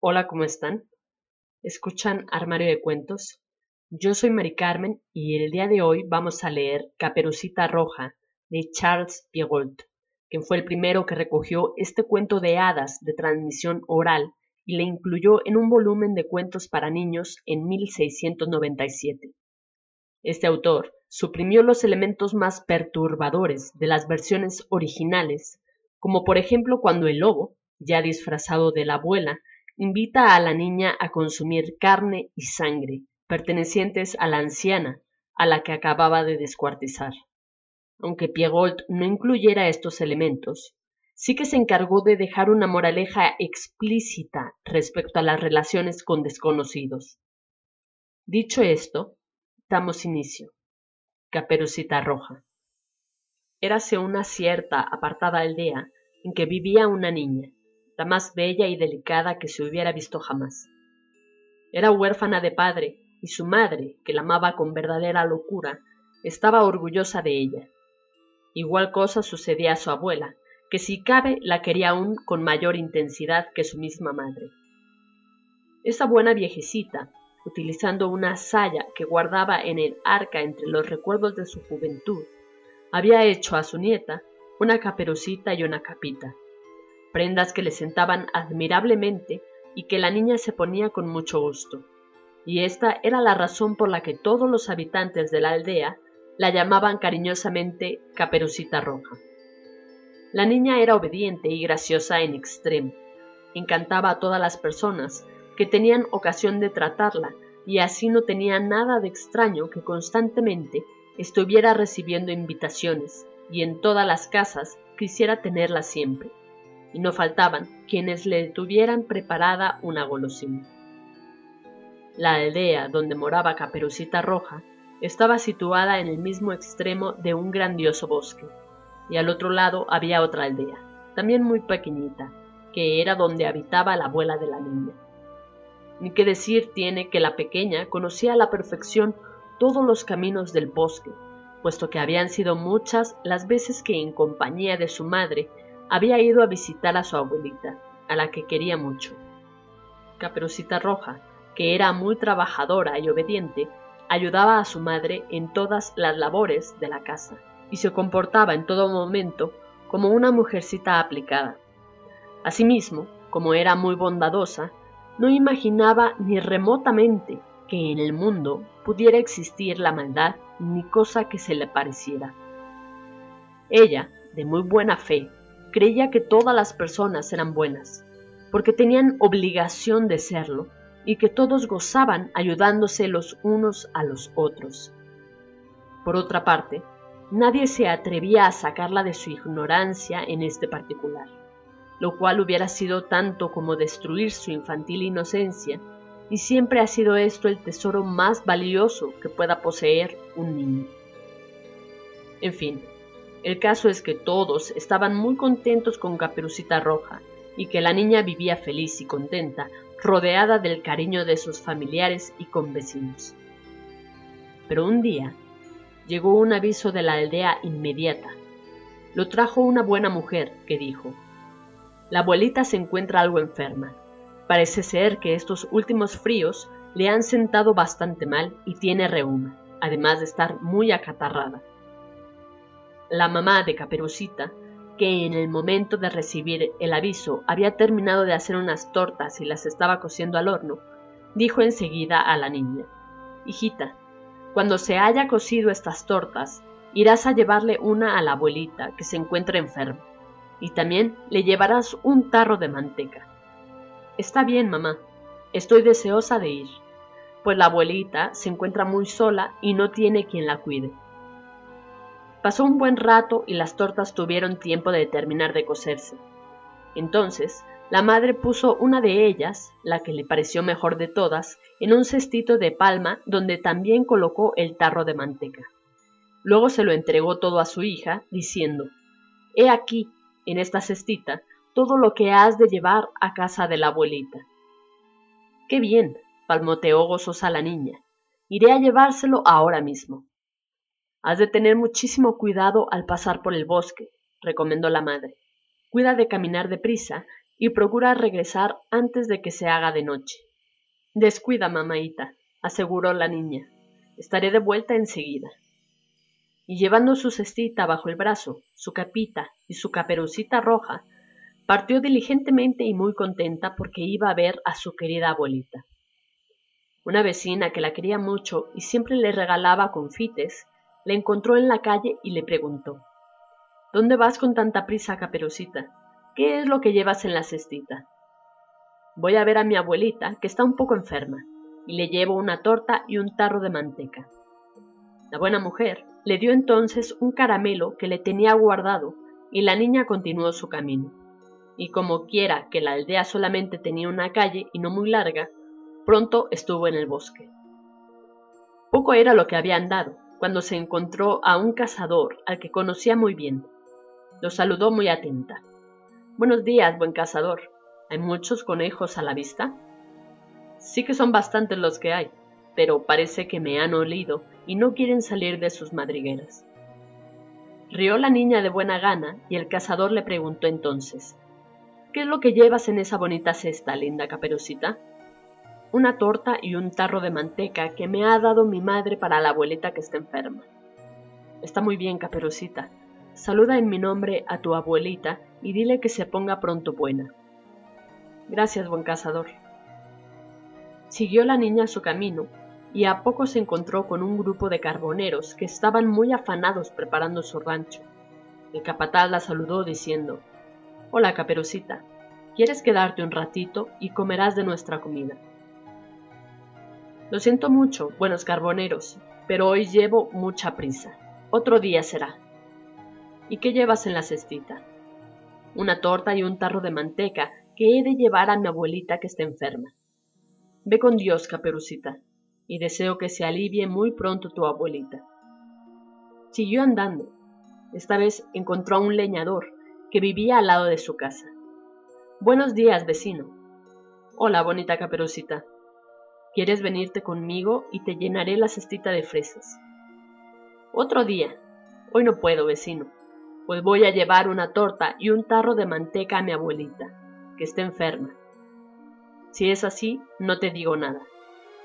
Hola, ¿cómo están? ¿Escuchan Armario de Cuentos? Yo soy Mari Carmen y el día de hoy vamos a leer Caperucita Roja de Charles Perrault, quien fue el primero que recogió este cuento de hadas de transmisión oral y le incluyó en un volumen de cuentos para niños en 1697. Este autor suprimió los elementos más perturbadores de las versiones originales, como por ejemplo cuando el lobo, ya disfrazado de la abuela, invita a la niña a consumir carne y sangre pertenecientes a la anciana, a la que acababa de descuartizar. Aunque Piegold no incluyera estos elementos, sí que se encargó de dejar una moraleja explícita respecto a las relaciones con desconocidos. Dicho esto, damos inicio. Caperucita Roja. Érase una cierta apartada aldea en que vivía una niña, la más bella y delicada que se hubiera visto jamás. Era huérfana de padre y su madre, que la amaba con verdadera locura, estaba orgullosa de ella. Igual cosa sucedía a su abuela, que si cabe la quería aún con mayor intensidad que su misma madre. Esa buena viejecita, utilizando una saya que guardaba en el arca entre los recuerdos de su juventud, había hecho a su nieta una caperucita y una capita, prendas que le sentaban admirablemente y que la niña se ponía con mucho gusto. Y esta era la razón por la que todos los habitantes de la aldea la llamaban cariñosamente Caperucita Roja. La niña era obediente y graciosa en extremo. Encantaba a todas las personas que tenían ocasión de tratarla y así no tenía nada de extraño que constantemente estuviera recibiendo invitaciones y en todas las casas quisiera tenerla siempre y no faltaban quienes le tuvieran preparada una golosina. La aldea donde moraba Caperucita Roja estaba situada en el mismo extremo de un grandioso bosque, y al otro lado había otra aldea, también muy pequeñita, que era donde habitaba la abuela de la niña. Ni qué decir tiene que la pequeña conocía a la perfección todos los caminos del bosque, puesto que habían sido muchas las veces que en compañía de su madre había ido a visitar a su abuelita, a la que quería mucho. Caperucita Roja, que era muy trabajadora y obediente, ayudaba a su madre en todas las labores de la casa y se comportaba en todo momento como una mujercita aplicada. Asimismo, como era muy bondadosa, no imaginaba ni remotamente que en el mundo pudiera existir la maldad ni cosa que se le pareciera. Ella, de muy buena fe, creía que todas las personas eran buenas, porque tenían obligación de serlo y que todos gozaban ayudándose los unos a los otros. Por otra parte, nadie se atrevía a sacarla de su ignorancia en este particular, lo cual hubiera sido tanto como destruir su infantil inocencia, y siempre ha sido esto el tesoro más valioso que pueda poseer un niño. En fin, el caso es que todos estaban muy contentos con Caperucita Roja y que la niña vivía feliz y contenta, rodeada del cariño de sus familiares y convecinos. Pero un día llegó un aviso de la aldea inmediata. Lo trajo una buena mujer que dijo, La abuelita se encuentra algo enferma. Parece ser que estos últimos fríos le han sentado bastante mal y tiene reuma, además de estar muy acatarrada. La mamá de Caperucita, que en el momento de recibir el aviso había terminado de hacer unas tortas y las estaba cociendo al horno, dijo enseguida a la niña, Hijita, cuando se haya cocido estas tortas, irás a llevarle una a la abuelita que se encuentra enferma, y también le llevarás un tarro de manteca. Está bien, mamá, estoy deseosa de ir, pues la abuelita se encuentra muy sola y no tiene quien la cuide. Pasó un buen rato y las tortas tuvieron tiempo de terminar de cocerse. Entonces, la madre puso una de ellas, la que le pareció mejor de todas, en un cestito de palma donde también colocó el tarro de manteca. Luego se lo entregó todo a su hija, diciendo, He aquí, en esta cestita, todo lo que has de llevar a casa de la abuelita. Qué bien, palmoteó gozosa la niña. Iré a llevárselo ahora mismo. Has de tener muchísimo cuidado al pasar por el bosque, recomendó la madre. Cuida de caminar deprisa y procura regresar antes de que se haga de noche. Descuida, mamaita, aseguró la niña. Estaré de vuelta enseguida. Y llevando su cestita bajo el brazo, su capita y su caperucita roja, partió diligentemente y muy contenta porque iba a ver a su querida abuelita. Una vecina que la quería mucho y siempre le regalaba confites, le encontró en la calle y le preguntó ¿Dónde vas con tanta prisa, caperucita? ¿Qué es lo que llevas en la cestita? Voy a ver a mi abuelita, que está un poco enferma, y le llevo una torta y un tarro de manteca. La buena mujer le dio entonces un caramelo que le tenía guardado, y la niña continuó su camino. Y como quiera que la aldea solamente tenía una calle y no muy larga, pronto estuvo en el bosque. Poco era lo que había andado, cuando se encontró a un cazador al que conocía muy bien. Lo saludó muy atenta. Buenos días, buen cazador. ¿Hay muchos conejos a la vista? Sí que son bastantes los que hay, pero parece que me han olido y no quieren salir de sus madrigueras. Rió la niña de buena gana y el cazador le preguntó entonces, ¿Qué es lo que llevas en esa bonita cesta, linda caperucita? Una torta y un tarro de manteca que me ha dado mi madre para la abuelita que está enferma. Está muy bien, caperucita, Saluda en mi nombre a tu abuelita y dile que se ponga pronto buena. Gracias, buen cazador. Siguió la niña su camino y a poco se encontró con un grupo de carboneros que estaban muy afanados preparando su rancho. El capataz la saludó diciendo, Hola, caperucita, ¿quieres quedarte un ratito y comerás de nuestra comida? Lo siento mucho, buenos carboneros, pero hoy llevo mucha prisa. Otro día será. ¿Y qué llevas en la cestita? Una torta y un tarro de manteca que he de llevar a mi abuelita que está enferma. Ve con Dios, caperucita, y deseo que se alivie muy pronto tu abuelita. Siguió andando. Esta vez encontró a un leñador que vivía al lado de su casa. Buenos días, vecino. Hola, bonita caperucita. ¿Quieres venirte conmigo y te llenaré la cestita de fresas? Otro día. Hoy no puedo, vecino pues voy a llevar una torta y un tarro de manteca a mi abuelita, que está enferma. Si es así, no te digo nada.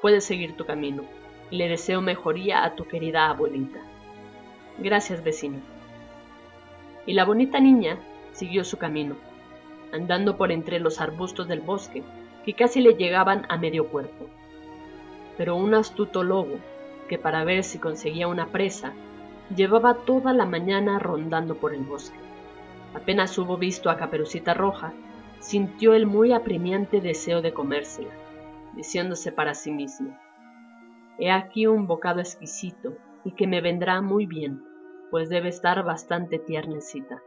Puedes seguir tu camino y le deseo mejoría a tu querida abuelita. Gracias, vecino. Y la bonita niña siguió su camino, andando por entre los arbustos del bosque, que casi le llegaban a medio cuerpo. Pero un astuto lobo, que para ver si conseguía una presa, Llevaba toda la mañana rondando por el bosque. Apenas hubo visto a Caperucita Roja, sintió el muy apremiante deseo de comérsela, diciéndose para sí mismo, He aquí un bocado exquisito y que me vendrá muy bien, pues debe estar bastante tiernecita.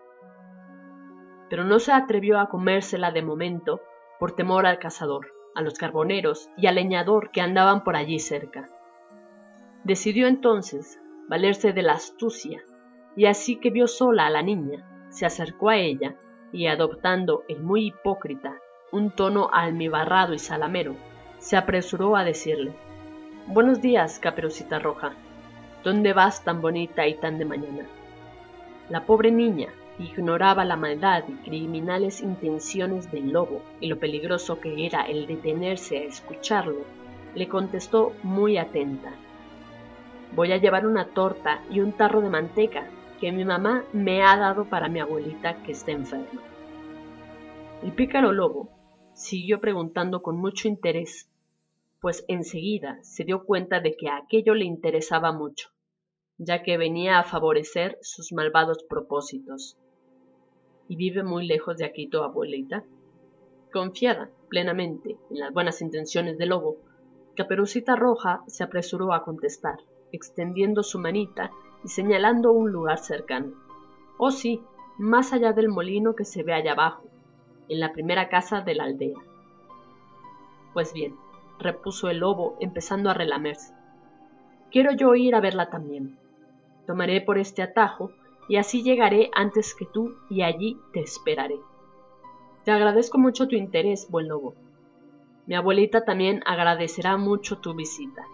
Pero no se atrevió a comérsela de momento por temor al cazador, a los carboneros y al leñador que andaban por allí cerca. Decidió entonces valerse de la astucia, y así que vio sola a la niña, se acercó a ella y adoptando el muy hipócrita, un tono almibarrado y salamero, se apresuró a decirle, Buenos días, caperucita roja. ¿Dónde vas tan bonita y tan de mañana? La pobre niña ignoraba la maldad y criminales intenciones del lobo y lo peligroso que era el detenerse a escucharlo, le contestó muy atenta. Voy a llevar una torta y un tarro de manteca que mi mamá me ha dado para mi abuelita que está enferma. El pícaro lobo siguió preguntando con mucho interés, pues enseguida se dio cuenta de que aquello le interesaba mucho, ya que venía a favorecer sus malvados propósitos. ¿Y vive muy lejos de aquí tu abuelita? Confiada plenamente en las buenas intenciones del lobo, Caperucita Roja se apresuró a contestar extendiendo su manita y señalando un lugar cercano. Oh sí, más allá del molino que se ve allá abajo, en la primera casa de la aldea. Pues bien, repuso el lobo empezando a relamerse. Quiero yo ir a verla también. Tomaré por este atajo y así llegaré antes que tú y allí te esperaré. Te agradezco mucho tu interés, buen lobo. Mi abuelita también agradecerá mucho tu visita.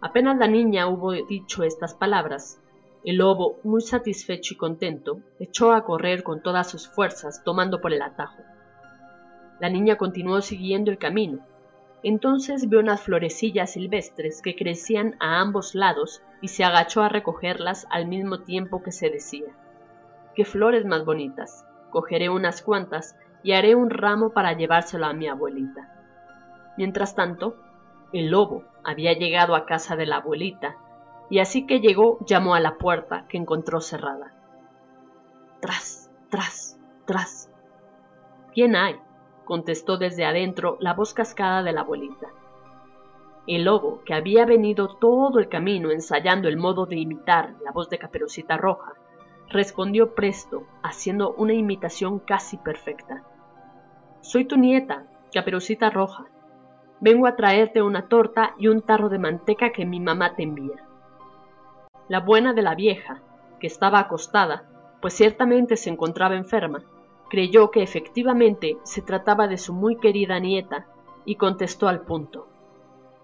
Apenas la niña hubo dicho estas palabras, El lobo, muy satisfecho y contento, echó a correr con todas sus fuerzas, tomando por el atajo. La niña continuó siguiendo el camino. Entonces vio unas florecillas silvestres que crecían a ambos lados y se agachó a recogerlas al mismo tiempo que se decía, ¡Qué flores más bonitas! Cogeré unas cuantas y haré un ramo para llevárselo a mi abuelita. Mientras tanto, el lobo había llegado a casa de la abuelita y así que llegó llamó a la puerta que encontró cerrada. Tras, tras, tras. ¿Quién hay? Contestó desde adentro la voz cascada de la abuelita. El lobo, que había venido todo el camino ensayando el modo de imitar la voz de Caperucita Roja, respondió presto, haciendo una imitación casi perfecta. Soy tu nieta, Caperucita Roja. Vengo a traerte una torta y un tarro de manteca que mi mamá te envía. La buena de la vieja, que estaba acostada, pues ciertamente se encontraba enferma, creyó que efectivamente se trataba de su muy querida nieta y contestó al punto.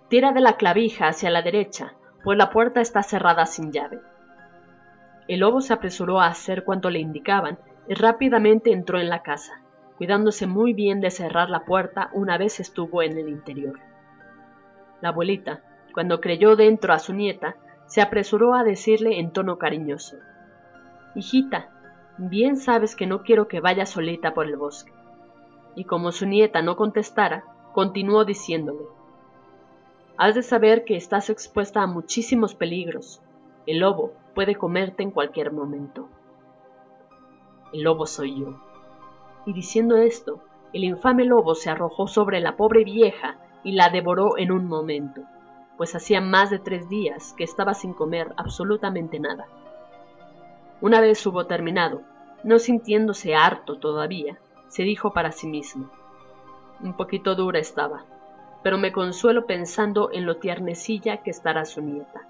Tira de la clavija hacia la derecha, pues la puerta está cerrada sin llave. El lobo se apresuró a hacer cuanto le indicaban y rápidamente entró en la casa, cuidándose muy bien de cerrar la puerta una vez estuvo en el interior. La abuelita, cuando creyó dentro a su nieta, se apresuró a decirle en tono cariñoso, Hijita, bien sabes que no quiero que vaya solita por el bosque. Y como su nieta no contestara, continuó diciéndole, Has de saber que estás expuesta a muchísimos peligros. El lobo puede comerte en cualquier momento. El lobo soy yo. Y diciendo esto, el infame lobo se arrojó sobre la pobre vieja y la devoró en un momento pues hacía más de tres días que estaba sin comer absolutamente nada. Una vez hubo terminado, no sintiéndose harto todavía, se dijo para sí mismo. Un poquito dura estaba, pero me consuelo pensando en lo tiernecilla que estará su nieta.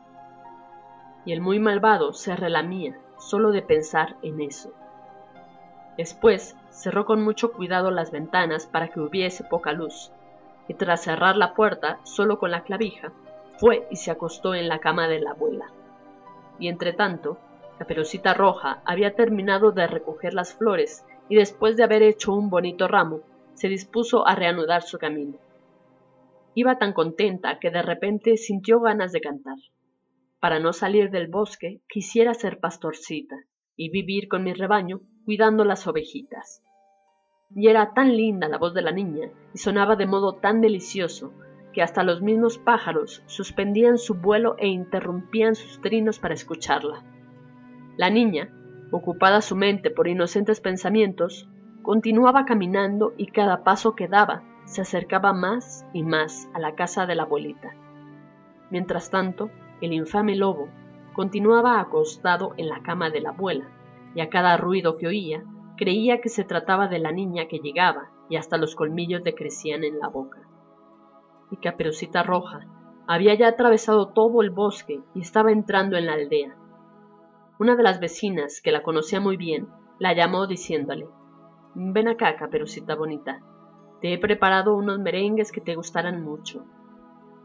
Y el muy malvado se relamía solo de pensar en eso. Después cerró con mucho cuidado las ventanas para que hubiese poca luz, y tras cerrar la puerta solo con la clavija, fue y se acostó en la cama de la abuela. Y entre tanto, la perucita roja había terminado de recoger las flores y después de haber hecho un bonito ramo, se dispuso a reanudar su camino. Iba tan contenta que de repente sintió ganas de cantar. Para no salir del bosque, quisiera ser pastorcita y vivir con mi rebaño cuidando las ovejitas. Y era tan linda la voz de la niña y sonaba de modo tan delicioso que hasta los mismos pájaros suspendían su vuelo e interrumpían sus trinos para escucharla. La niña, ocupada su mente por inocentes pensamientos, continuaba caminando y cada paso que daba se acercaba más y más a la casa de la abuelita. Mientras tanto, el infame lobo continuaba acostado en la cama de la abuela, y a cada ruido que oía creía que se trataba de la niña que llegaba y hasta los colmillos le crecían en la boca y Caperucita Roja había ya atravesado todo el bosque y estaba entrando en la aldea. Una de las vecinas, que la conocía muy bien, la llamó diciéndole Ven acá, Caperucita bonita, te he preparado unos merengues que te gustarán mucho.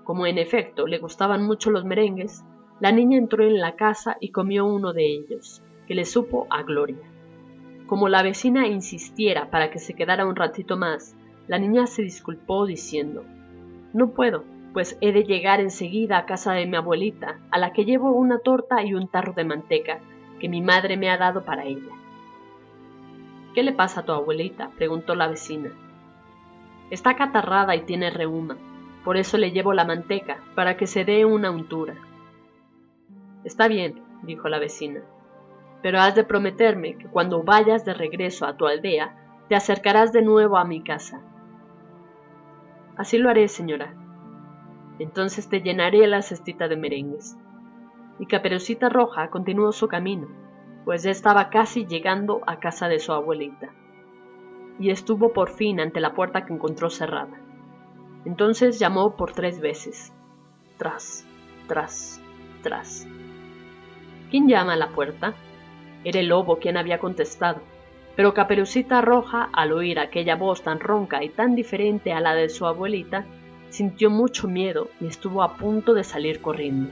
Como en efecto le gustaban mucho los merengues, la niña entró en la casa y comió uno de ellos, que le supo a gloria. Como la vecina insistiera para que se quedara un ratito más, la niña se disculpó diciendo no puedo, pues he de llegar enseguida a casa de mi abuelita, a la que llevo una torta y un tarro de manteca que mi madre me ha dado para ella. ¿Qué le pasa a tu abuelita? preguntó la vecina. Está catarrada y tiene reuma, por eso le llevo la manteca, para que se dé una untura. Está bien, dijo la vecina, pero has de prometerme que cuando vayas de regreso a tu aldea, te acercarás de nuevo a mi casa Así lo haré, señora. Entonces te llenaré la cestita de merengues. Y Caperucita Roja continuó su camino, pues ya estaba casi llegando a casa de su abuelita. Y estuvo por fin ante la puerta que encontró cerrada. Entonces llamó por tres veces. Tras, tras, tras. ¿Quién llama a la puerta? Era el lobo quien había contestado pero Caperucita Roja, al oír aquella voz tan ronca y tan diferente a la de su abuelita, sintió mucho miedo y estuvo a punto de salir corriendo.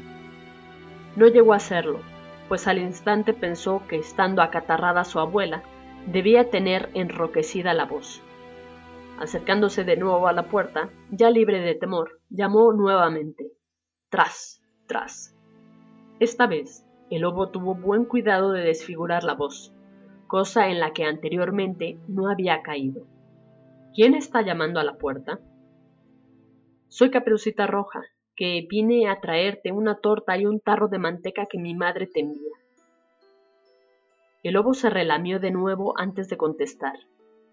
No llegó a hacerlo, pues al instante pensó que estando acatarrada su abuela, debía tener enroquecida la voz. Acercándose de nuevo a la puerta, ya libre de temor, llamó nuevamente. Tras, tras. Esta vez, el lobo tuvo buen cuidado de desfigurar la voz, cosa en la que anteriormente no había caído. ¿Quién está llamando a la puerta? Soy Caperucita Roja, que vine a traerte una torta y un tarro de manteca que mi madre te envía. El lobo se relamió de nuevo antes de contestar,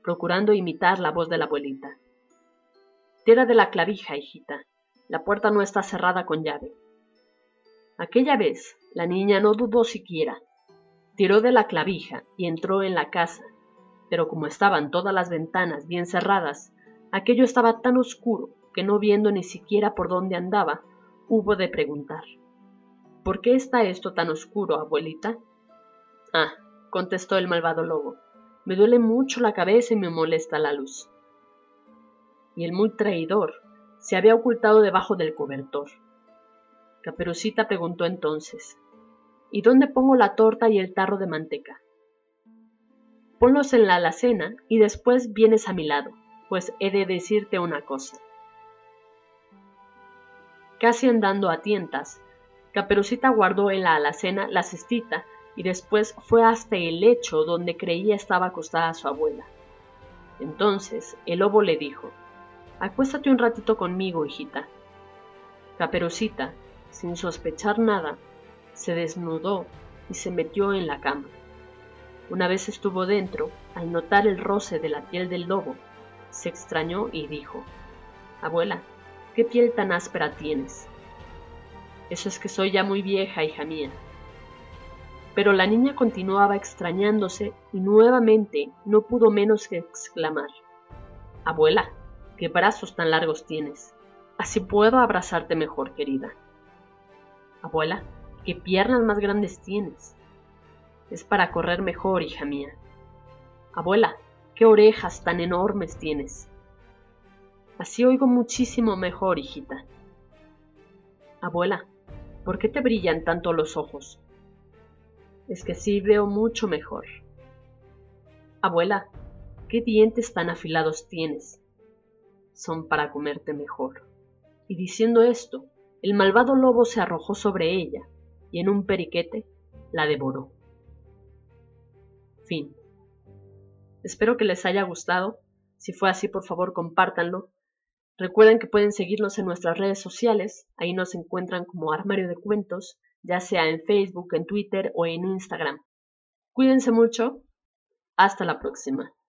procurando imitar la voz de la abuelita. Tira de la clavija, hijita. La puerta no está cerrada con llave. Aquella vez, la niña no dudó siquiera. Tiró de la clavija y entró en la casa, pero como estaban todas las ventanas bien cerradas, aquello estaba tan oscuro que no viendo ni siquiera por dónde andaba, hubo de preguntar. ¿Por qué está esto tan oscuro, abuelita? Ah, contestó el malvado lobo, me duele mucho la cabeza y me molesta la luz. Y el muy traidor se había ocultado debajo del cobertor. Caperucita preguntó entonces, ¿Y dónde pongo la torta y el tarro de manteca? Ponlos en la alacena y después vienes a mi lado, pues he de decirte una cosa. Casi andando a tientas, Caperucita guardó en la alacena la cestita y después fue hasta el lecho donde creía estaba acostada su abuela. Entonces el lobo le dijo, Acuéstate un ratito conmigo, hijita. Caperucita, sin sospechar nada, se desnudó y se metió en la cama. Una vez estuvo dentro, al notar el roce de la piel del lobo, se extrañó y dijo, Abuela, ¿qué piel tan áspera tienes? Eso es que soy ya muy vieja, hija mía. Pero la niña continuaba extrañándose y nuevamente no pudo menos que exclamar, Abuela, ¿qué brazos tan largos tienes? Así puedo abrazarte mejor, querida. Abuela, ¿qué piernas más grandes tienes? Es para correr mejor, hija mía. Abuela, ¿qué orejas tan enormes tienes? Así oigo muchísimo mejor, hijita. Abuela, ¿por qué te brillan tanto los ojos? Es que sí veo mucho mejor. Abuela, ¿qué dientes tan afilados tienes? Son para comerte mejor. Y diciendo esto, el malvado lobo se arrojó sobre ella y en un periquete la devoró. Fin. Espero que les haya gustado. Si fue así, por favor, compártanlo. Recuerden que pueden seguirnos en nuestras redes sociales. Ahí nos encuentran como Armario de Cuentos, ya sea en Facebook, en Twitter o en Instagram. Cuídense mucho. Hasta la próxima.